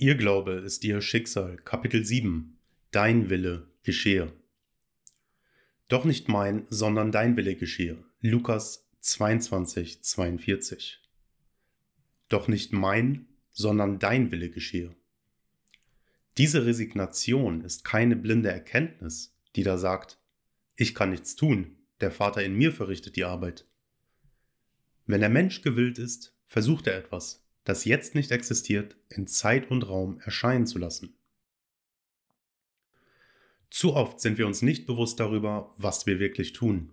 Ihr Glaube ist ihr Schicksal. Kapitel 7. Dein Wille geschehe. Doch nicht mein, sondern dein Wille geschehe. Lukas 22, 42. Doch nicht mein, sondern dein Wille geschehe. Diese Resignation ist keine blinde Erkenntnis, die da sagt, ich kann nichts tun, der Vater in mir verrichtet die Arbeit. Wenn der Mensch gewillt ist, versucht er etwas, das jetzt nicht existiert, in Zeit und Raum erscheinen zu lassen. Zu oft sind wir uns nicht bewusst darüber, was wir wirklich tun.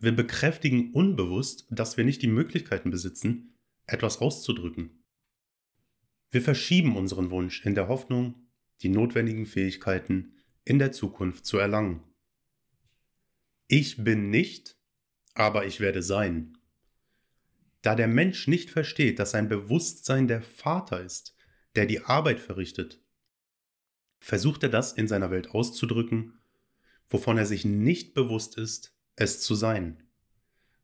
Wir bekräftigen unbewusst, dass wir nicht die Möglichkeiten besitzen, etwas auszudrücken. Wir verschieben unseren Wunsch in der Hoffnung, die notwendigen Fähigkeiten in der Zukunft zu erlangen. Ich bin nicht, aber ich werde sein. Da der Mensch nicht versteht, dass sein Bewusstsein der Vater ist, der die Arbeit verrichtet, versucht er das in seiner Welt auszudrücken, wovon er sich nicht bewusst ist, es zu sein.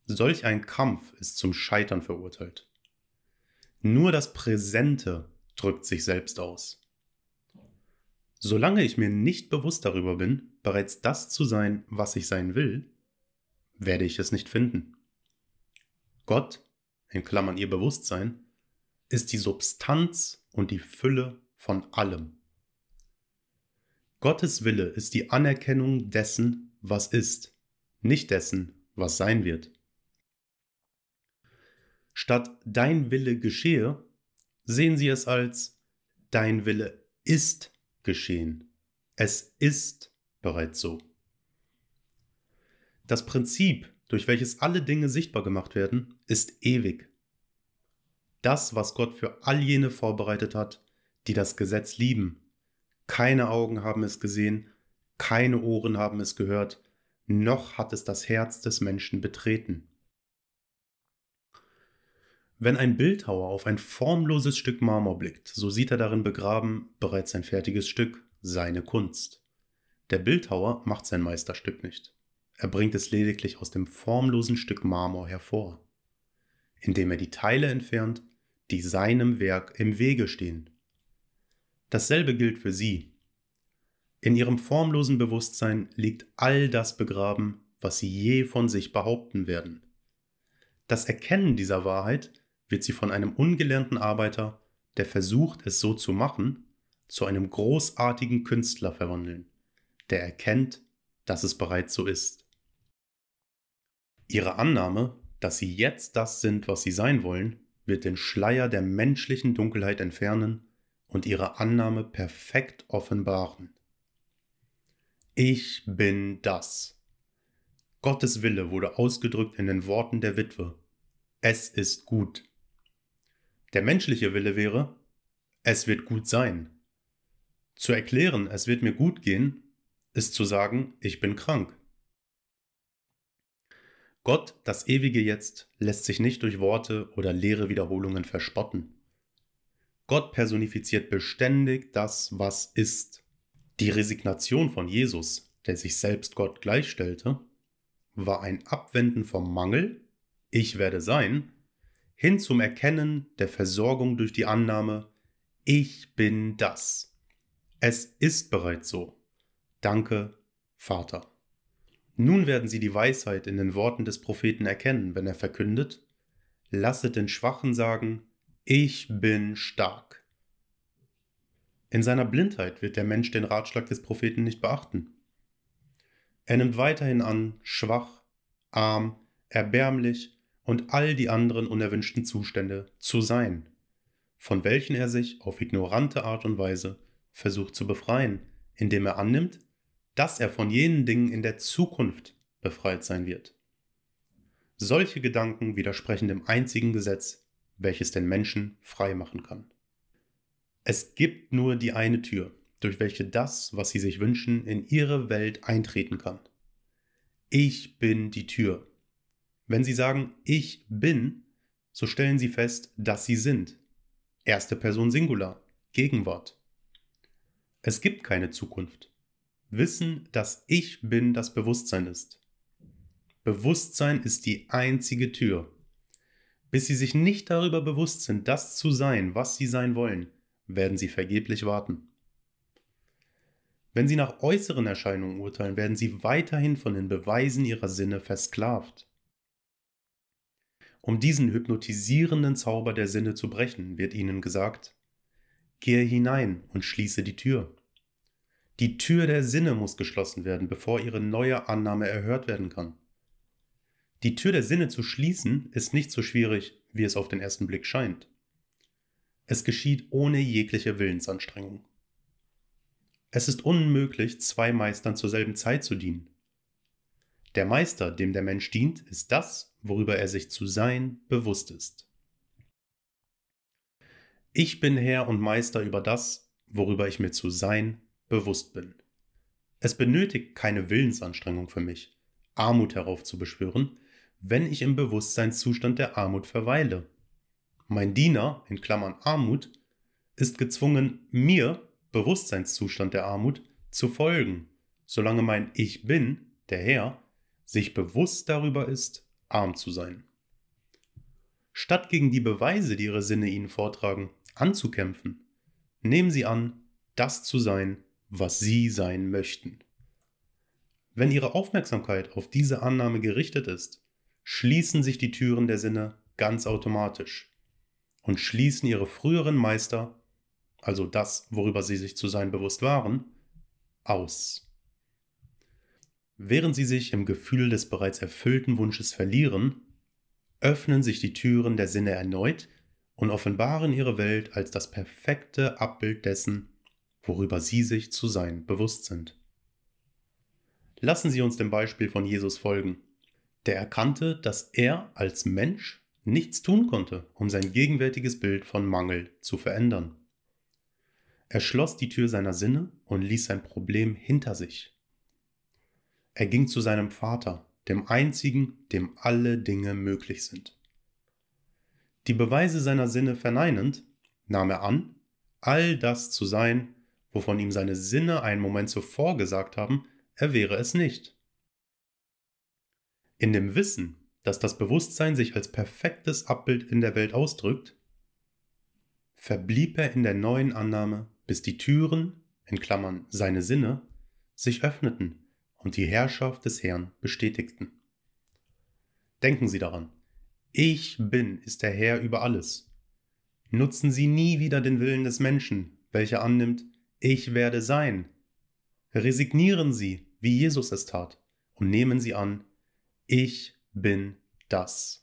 Solch ein Kampf ist zum Scheitern verurteilt. Nur das Präsente drückt sich selbst aus. Solange ich mir nicht bewusst darüber bin, bereits das zu sein, was ich sein will, werde ich es nicht finden. Gott in Klammern ihr Bewusstsein, ist die Substanz und die Fülle von allem. Gottes Wille ist die Anerkennung dessen, was ist, nicht dessen, was sein wird. Statt dein Wille geschehe, sehen Sie es als dein Wille ist geschehen. Es ist bereits so. Das Prinzip durch welches alle Dinge sichtbar gemacht werden, ist ewig. Das, was Gott für all jene vorbereitet hat, die das Gesetz lieben. Keine Augen haben es gesehen, keine Ohren haben es gehört, noch hat es das Herz des Menschen betreten. Wenn ein Bildhauer auf ein formloses Stück Marmor blickt, so sieht er darin begraben bereits ein fertiges Stück, seine Kunst. Der Bildhauer macht sein Meisterstück nicht. Er bringt es lediglich aus dem formlosen Stück Marmor hervor, indem er die Teile entfernt, die seinem Werk im Wege stehen. Dasselbe gilt für sie. In ihrem formlosen Bewusstsein liegt all das begraben, was sie je von sich behaupten werden. Das Erkennen dieser Wahrheit wird sie von einem ungelernten Arbeiter, der versucht, es so zu machen, zu einem großartigen Künstler verwandeln, der erkennt, dass es bereits so ist. Ihre Annahme, dass sie jetzt das sind, was sie sein wollen, wird den Schleier der menschlichen Dunkelheit entfernen und ihre Annahme perfekt offenbaren. Ich bin das. Gottes Wille wurde ausgedrückt in den Worten der Witwe. Es ist gut. Der menschliche Wille wäre, es wird gut sein. Zu erklären, es wird mir gut gehen, ist zu sagen, ich bin krank. Gott, das ewige Jetzt, lässt sich nicht durch Worte oder leere Wiederholungen verspotten. Gott personifiziert beständig das, was ist. Die Resignation von Jesus, der sich selbst Gott gleichstellte, war ein Abwenden vom Mangel, ich werde sein, hin zum Erkennen der Versorgung durch die Annahme, ich bin das. Es ist bereits so. Danke, Vater. Nun werden sie die Weisheit in den Worten des Propheten erkennen, wenn er verkündet, lasset den Schwachen sagen, ich bin stark. In seiner Blindheit wird der Mensch den Ratschlag des Propheten nicht beachten. Er nimmt weiterhin an, schwach, arm, erbärmlich und all die anderen unerwünschten Zustände zu sein, von welchen er sich auf ignorante Art und Weise versucht zu befreien, indem er annimmt, dass er von jenen Dingen in der Zukunft befreit sein wird. Solche Gedanken widersprechen dem einzigen Gesetz, welches den Menschen frei machen kann. Es gibt nur die eine Tür, durch welche das, was sie sich wünschen, in ihre Welt eintreten kann. Ich bin die Tür. Wenn Sie sagen, ich bin, so stellen Sie fest, dass Sie sind. Erste Person Singular, Gegenwart. Es gibt keine Zukunft. Wissen, dass ich bin, das Bewusstsein ist. Bewusstsein ist die einzige Tür. Bis sie sich nicht darüber bewusst sind, das zu sein, was sie sein wollen, werden sie vergeblich warten. Wenn sie nach äußeren Erscheinungen urteilen, werden sie weiterhin von den Beweisen ihrer Sinne versklavt. Um diesen hypnotisierenden Zauber der Sinne zu brechen, wird ihnen gesagt, gehe hinein und schließe die Tür. Die Tür der Sinne muss geschlossen werden, bevor ihre neue Annahme erhört werden kann. Die Tür der Sinne zu schließen ist nicht so schwierig, wie es auf den ersten Blick scheint. Es geschieht ohne jegliche Willensanstrengung. Es ist unmöglich, zwei Meistern zur selben Zeit zu dienen. Der Meister, dem der Mensch dient, ist das, worüber er sich zu sein bewusst ist. Ich bin Herr und Meister über das, worüber ich mir zu sein bewusst bin. Es benötigt keine Willensanstrengung für mich, Armut heraufzubeschwören, wenn ich im Bewusstseinszustand der Armut verweile. Mein Diener, in Klammern Armut, ist gezwungen, mir, Bewusstseinszustand der Armut, zu folgen, solange mein Ich bin, der Herr, sich bewusst darüber ist, arm zu sein. Statt gegen die Beweise, die ihre Sinne ihnen vortragen, anzukämpfen, nehmen sie an, das zu sein, was sie sein möchten. Wenn ihre Aufmerksamkeit auf diese Annahme gerichtet ist, schließen sich die Türen der Sinne ganz automatisch und schließen ihre früheren Meister, also das, worüber sie sich zu sein bewusst waren, aus. Während sie sich im Gefühl des bereits erfüllten Wunsches verlieren, öffnen sich die Türen der Sinne erneut und offenbaren ihre Welt als das perfekte Abbild dessen, worüber sie sich zu sein bewusst sind. Lassen Sie uns dem Beispiel von Jesus folgen der erkannte, dass er als Mensch nichts tun konnte, um sein gegenwärtiges Bild von Mangel zu verändern. Er schloss die Tür seiner Sinne und ließ sein Problem hinter sich. Er ging zu seinem Vater, dem einzigen, dem alle Dinge möglich sind. Die Beweise seiner Sinne verneinend, nahm er an, all das zu sein, wovon ihm seine Sinne einen Moment zuvor gesagt haben, er wäre es nicht. In dem Wissen, dass das Bewusstsein sich als perfektes Abbild in der Welt ausdrückt, verblieb er in der neuen Annahme, bis die Türen, in Klammern seine Sinne, sich öffneten und die Herrschaft des Herrn bestätigten. Denken Sie daran, ich bin ist der Herr über alles. Nutzen Sie nie wieder den Willen des Menschen, welcher annimmt, ich werde sein. Resignieren Sie, wie Jesus es tat, und nehmen Sie an, ich bin das.